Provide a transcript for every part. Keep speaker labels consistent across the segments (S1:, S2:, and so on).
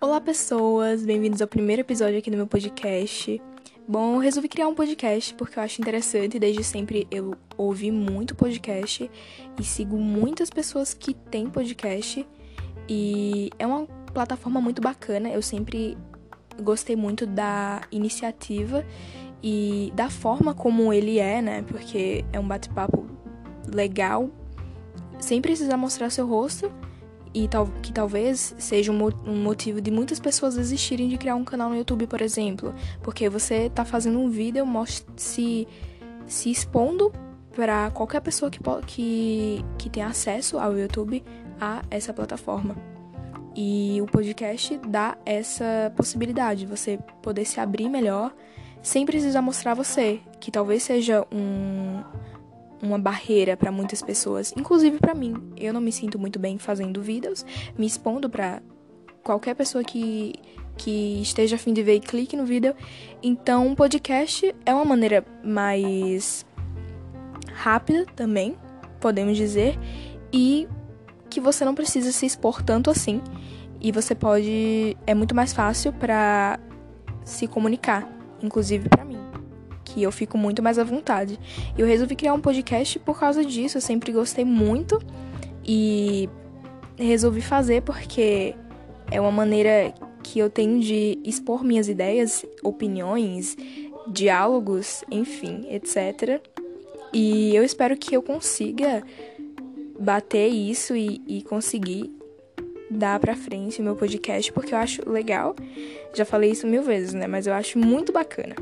S1: Olá, pessoas! Bem-vindos ao primeiro episódio aqui do meu podcast. Bom, eu resolvi criar um podcast porque eu acho interessante. Desde sempre eu ouvi muito podcast e sigo muitas pessoas que têm podcast. E é uma plataforma muito bacana. Eu sempre gostei muito da iniciativa e da forma como ele é, né? Porque é um bate-papo legal, sem precisar mostrar seu rosto e tal, que talvez seja um, um, motivo de muitas pessoas desistirem de criar um canal no YouTube, por exemplo, porque você tá fazendo um vídeo se, se expondo para qualquer pessoa que, que, que tem acesso ao YouTube a essa plataforma. E o podcast dá essa possibilidade, você poder se abrir melhor sem precisar mostrar você, que talvez seja um, uma barreira para muitas pessoas, inclusive para mim. Eu não me sinto muito bem fazendo vídeos, me expondo para qualquer pessoa que que esteja a fim de ver e clique no vídeo. Então, um podcast é uma maneira mais rápida também, podemos dizer, e que você não precisa se expor tanto assim. E você pode é muito mais fácil para se comunicar, inclusive para mim que eu fico muito mais à vontade. Eu resolvi criar um podcast por causa disso, eu sempre gostei muito e resolvi fazer porque é uma maneira que eu tenho de expor minhas ideias, opiniões, diálogos, enfim, etc. E eu espero que eu consiga bater isso e, e conseguir dar pra frente o meu podcast, porque eu acho legal. Já falei isso mil vezes, né? Mas eu acho muito bacana.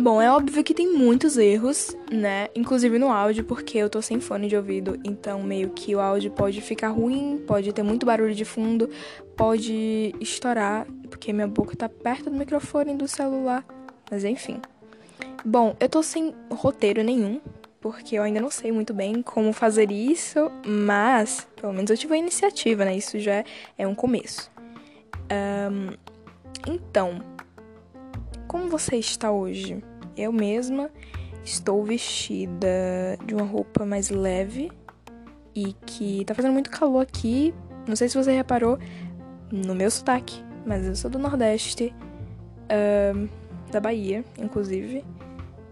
S1: Bom, é óbvio que tem muitos erros, né? Inclusive no áudio, porque eu tô sem fone de ouvido, então meio que o áudio pode ficar ruim, pode ter muito barulho de fundo, pode estourar, porque minha boca tá perto do microfone do celular, mas enfim. Bom, eu tô sem roteiro nenhum, porque eu ainda não sei muito bem como fazer isso, mas pelo menos eu tive a iniciativa, né? Isso já é um começo. Um, então, como você está hoje? Eu mesma estou vestida de uma roupa mais leve e que tá fazendo muito calor aqui. Não sei se você reparou no meu sotaque, mas eu sou do Nordeste, uh, da Bahia, inclusive.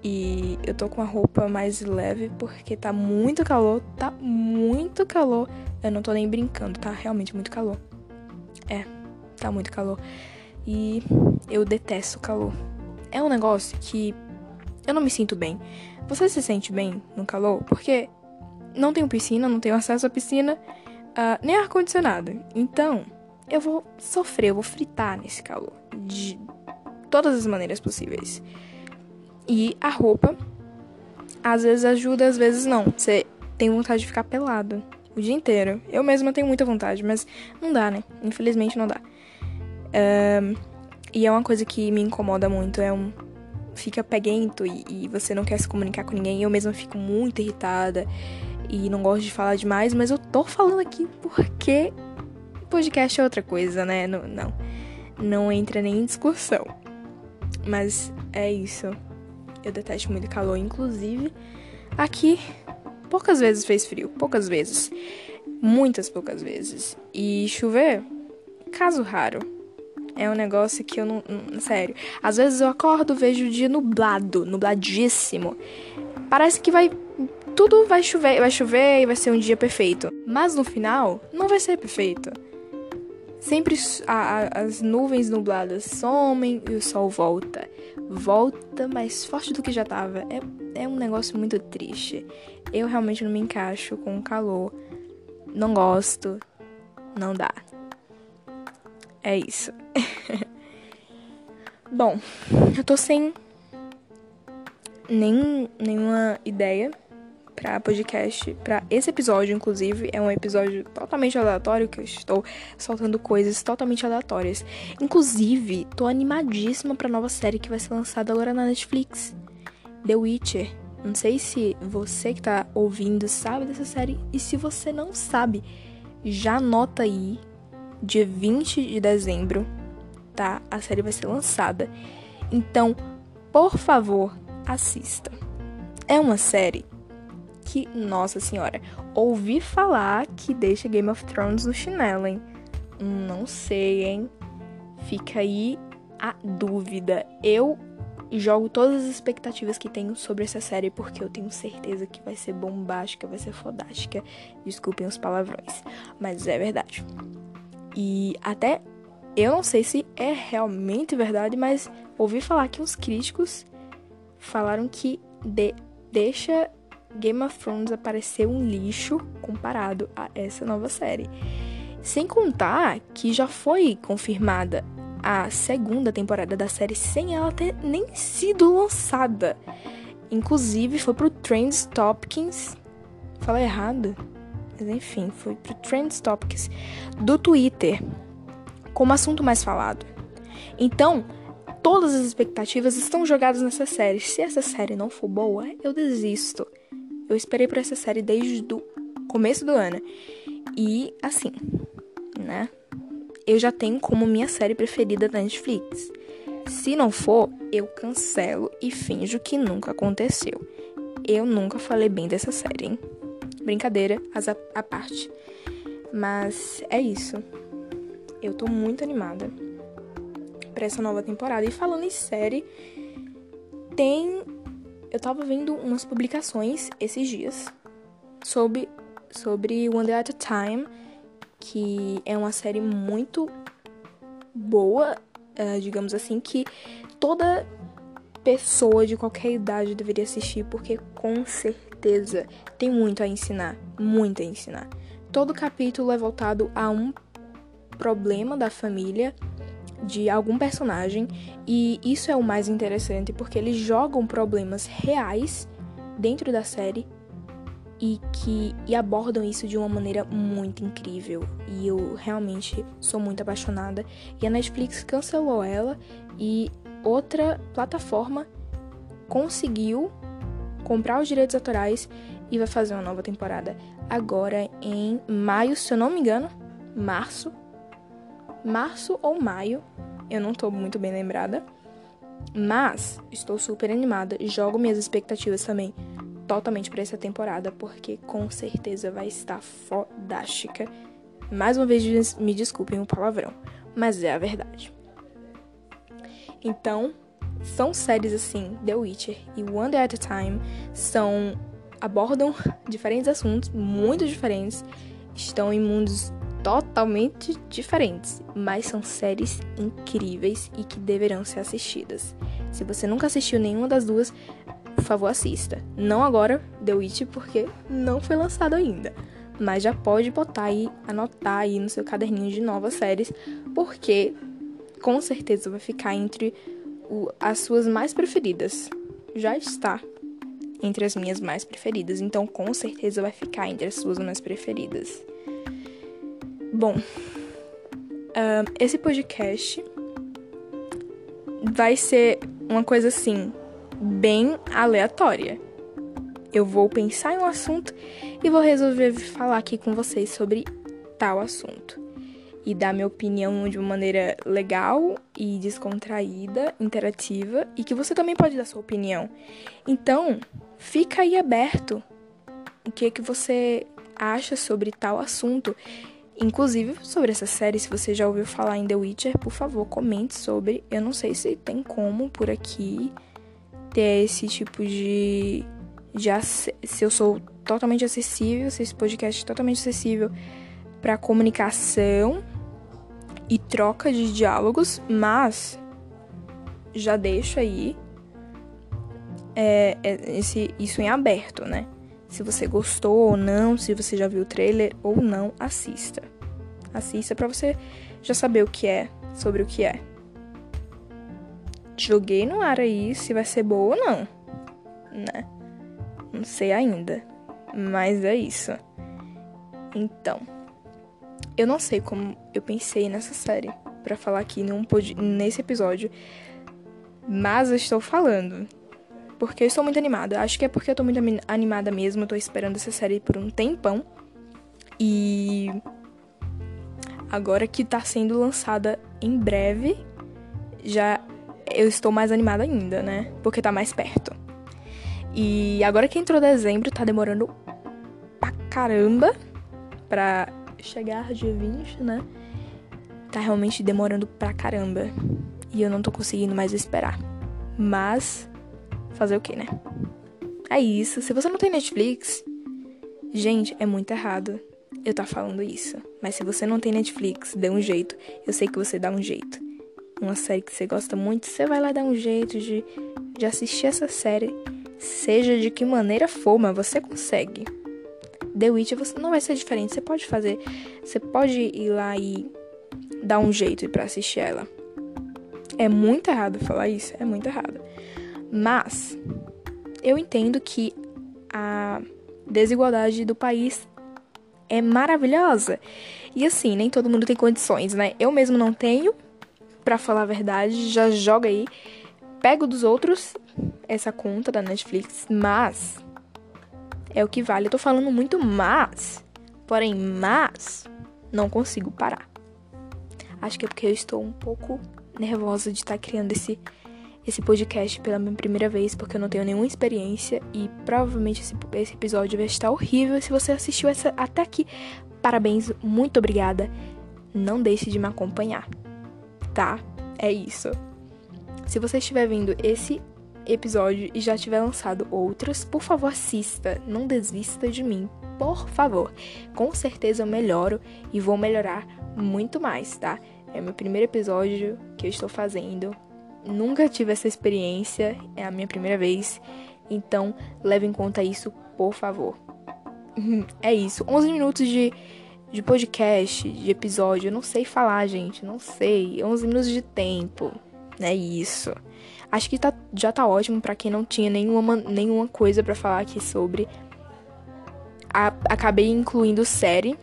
S1: E eu tô com uma roupa mais leve porque tá muito calor, tá muito calor. Eu não tô nem brincando, tá realmente muito calor. É, tá muito calor. E eu detesto calor. É um negócio que eu não me sinto bem. Você se sente bem no calor? Porque não tenho piscina, não tenho acesso à piscina, uh, nem ar-condicionado. Então, eu vou sofrer, eu vou fritar nesse calor. De todas as maneiras possíveis. E a roupa, às vezes ajuda, às vezes não. Você tem vontade de ficar pelado o dia inteiro. Eu mesma tenho muita vontade, mas não dá, né? Infelizmente não dá. Um, e é uma coisa que me incomoda muito, é um fica peguento e, e, você não quer se comunicar com ninguém. Eu mesma fico muito irritada e não gosto de falar demais, mas eu tô falando aqui porque podcast é outra coisa, né? Não, não, não entra nem em discussão. Mas é isso. Eu detesto muito calor, inclusive aqui poucas vezes fez frio, poucas vezes. Muitas poucas vezes. E chover, caso raro é um negócio que eu não, não. Sério. Às vezes eu acordo, vejo o dia nublado, nubladíssimo. Parece que vai. Tudo vai chover, vai chover e vai ser um dia perfeito. Mas no final, não vai ser perfeito. Sempre a, a, as nuvens nubladas somem e o sol volta. Volta mais forte do que já tava. É, é um negócio muito triste. Eu realmente não me encaixo com o calor. Não gosto. Não dá. É isso. Bom, eu tô sem nem, nenhuma ideia para podcast, para esse episódio, inclusive, é um episódio totalmente aleatório que eu estou soltando coisas totalmente aleatórias. Inclusive, tô animadíssima para nova série que vai ser lançada agora na Netflix, The Witcher. Não sei se você que tá ouvindo sabe dessa série e se você não sabe, já anota aí dia 20 de dezembro, tá? A série vai ser lançada. Então, por favor, assista. É uma série que, nossa senhora, ouvi falar que deixa Game of Thrones no chinelo, hein? Não sei, hein? Fica aí a dúvida. Eu jogo todas as expectativas que tenho sobre essa série porque eu tenho certeza que vai ser bombástica, vai ser fodástica. Desculpem os palavrões, mas é verdade. E até eu não sei se é realmente verdade, mas ouvi falar que uns críticos falaram que de, deixa Game of Thrones aparecer um lixo comparado a essa nova série. Sem contar que já foi confirmada a segunda temporada da série sem ela ter nem sido lançada. Inclusive foi pro Trends Topics. Falei errado? Mas enfim, foi pro Trends Topics do Twitter como assunto mais falado. Então, todas as expectativas estão jogadas nessa série. Se essa série não for boa, eu desisto. Eu esperei por essa série desde o começo do ano. E assim, né? eu já tenho como minha série preferida da Netflix. Se não for, eu cancelo e finjo que nunca aconteceu. Eu nunca falei bem dessa série, hein? Brincadeira à parte. Mas é isso. Eu tô muito animada para essa nova temporada. E falando em série, tem. Eu tava vendo umas publicações esses dias sobre, sobre One Day at a Time que é uma série muito boa, uh, digamos assim, que toda pessoa de qualquer idade deveria assistir, porque com certeza tem muito a ensinar, muito a ensinar. Todo capítulo é voltado a um problema da família de algum personagem e isso é o mais interessante porque eles jogam problemas reais dentro da série e que e abordam isso de uma maneira muito incrível. E eu realmente sou muito apaixonada. E a Netflix cancelou ela e outra plataforma conseguiu comprar os direitos autorais e vai fazer uma nova temporada agora em maio, se eu não me engano, março. Março ou maio, eu não tô muito bem lembrada. Mas estou super animada, jogo minhas expectativas também totalmente para essa temporada, porque com certeza vai estar fodástica. Mais uma vez, me desculpem o palavrão, mas é a verdade. Então, são séries assim, The Witcher e One Day at a Time, são abordam diferentes assuntos, muito diferentes, estão em mundos totalmente diferentes, mas são séries incríveis e que deverão ser assistidas. Se você nunca assistiu nenhuma das duas, por favor, assista. Não agora, The Witch, porque não foi lançado ainda. Mas já pode botar aí, anotar aí no seu caderninho de novas séries, porque com certeza vai ficar entre o, as suas mais preferidas. Já está entre as minhas mais preferidas, então com certeza vai ficar entre as suas mais preferidas. Bom, uh, esse podcast vai ser uma coisa assim, bem aleatória. Eu vou pensar em um assunto e vou resolver falar aqui com vocês sobre tal assunto. E dar minha opinião de uma maneira legal e descontraída, interativa, e que você também pode dar sua opinião. Então, fica aí aberto o que, que você acha sobre tal assunto. Inclusive sobre essa série, se você já ouviu falar em The Witcher, por favor, comente sobre. Eu não sei se tem como por aqui ter esse tipo de, de se eu sou totalmente acessível, se esse podcast é totalmente acessível para comunicação e troca de diálogos, mas já deixo aí é, é, esse, isso em aberto, né? Se você gostou ou não, se você já viu o trailer ou não, assista. Assista para você já saber o que é, sobre o que é joguei no ar aí se vai ser boa ou não, né? Não sei ainda, mas é isso. Então, eu não sei como eu pensei nessa série para falar aqui num nesse episódio, mas eu estou falando porque eu estou muito animada. Acho que é porque eu tô muito animada mesmo. Eu tô esperando essa série por um tempão. E agora que tá sendo lançada em breve, já eu estou mais animada ainda, né? Porque tá mais perto. E agora que entrou dezembro, tá demorando pra caramba pra chegar dia 20, né? Tá realmente demorando pra caramba. E eu não tô conseguindo mais esperar. Mas, fazer o que, né? É isso. Se você não tem Netflix, gente, é muito errado eu tá falando isso. Mas se você não tem Netflix, dê um jeito. Eu sei que você dá um jeito. Uma série que você gosta muito, você vai lá dar um jeito de, de assistir essa série. Seja de que maneira for, mas você consegue. The Witch você não vai ser diferente. Você pode fazer. Você pode ir lá e dar um jeito para assistir ela. É muito errado falar isso. É muito errado. Mas eu entendo que a desigualdade do país é maravilhosa. E assim, nem todo mundo tem condições, né? Eu mesmo não tenho, para falar a verdade, já joga aí, pego dos outros essa conta da Netflix, mas é o que vale. Eu tô falando muito mas, porém, mas não consigo parar. Acho que é porque eu estou um pouco nervosa de estar tá criando esse esse podcast pela minha primeira vez, porque eu não tenho nenhuma experiência e provavelmente esse, esse episódio vai estar horrível. Se você assistiu essa até aqui, parabéns, muito obrigada. Não deixe de me acompanhar, tá? É isso. Se você estiver vendo esse episódio e já tiver lançado outros, por favor, assista, não desista de mim, por favor. Com certeza eu melhoro e vou melhorar muito mais, tá? É meu primeiro episódio que eu estou fazendo nunca tive essa experiência, é a minha primeira vez, então leve em conta isso, por favor. É isso, 11 minutos de, de podcast, de episódio, eu não sei falar, gente, não sei, 11 minutos de tempo, é isso. Acho que tá, já tá ótimo para quem não tinha nenhuma, nenhuma coisa para falar aqui sobre. A, acabei incluindo série,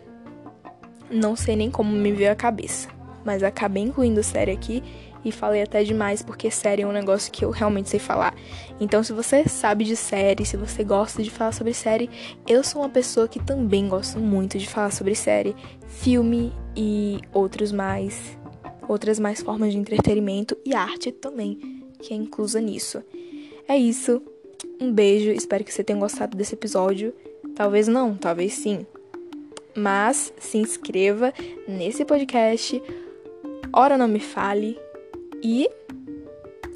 S1: não sei nem como me veio a cabeça, mas acabei incluindo série aqui e falei até demais porque série é um negócio que eu realmente sei falar. Então, se você sabe de série, se você gosta de falar sobre série, eu sou uma pessoa que também gosto muito de falar sobre série, filme e outros mais, outras mais formas de entretenimento e arte também, que é inclusa nisso. É isso. Um beijo, espero que você tenha gostado desse episódio. Talvez não, talvez sim. Mas se inscreva nesse podcast. Ora não me fale e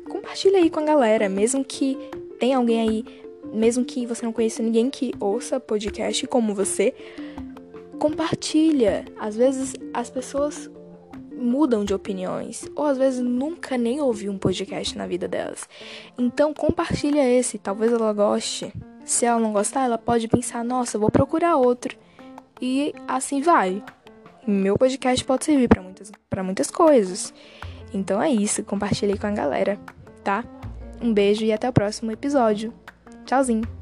S1: compartilha aí com a galera, mesmo que tenha alguém aí, mesmo que você não conheça ninguém que ouça podcast como você, compartilha. Às vezes as pessoas mudam de opiniões, ou às vezes nunca nem ouviu um podcast na vida delas. Então compartilha esse, talvez ela goste. Se ela não gostar, ela pode pensar, nossa, vou procurar outro. E assim vai. Meu podcast pode servir para muitas, muitas coisas. Então é isso, compartilhei com a galera, tá? Um beijo e até o próximo episódio. Tchauzinho!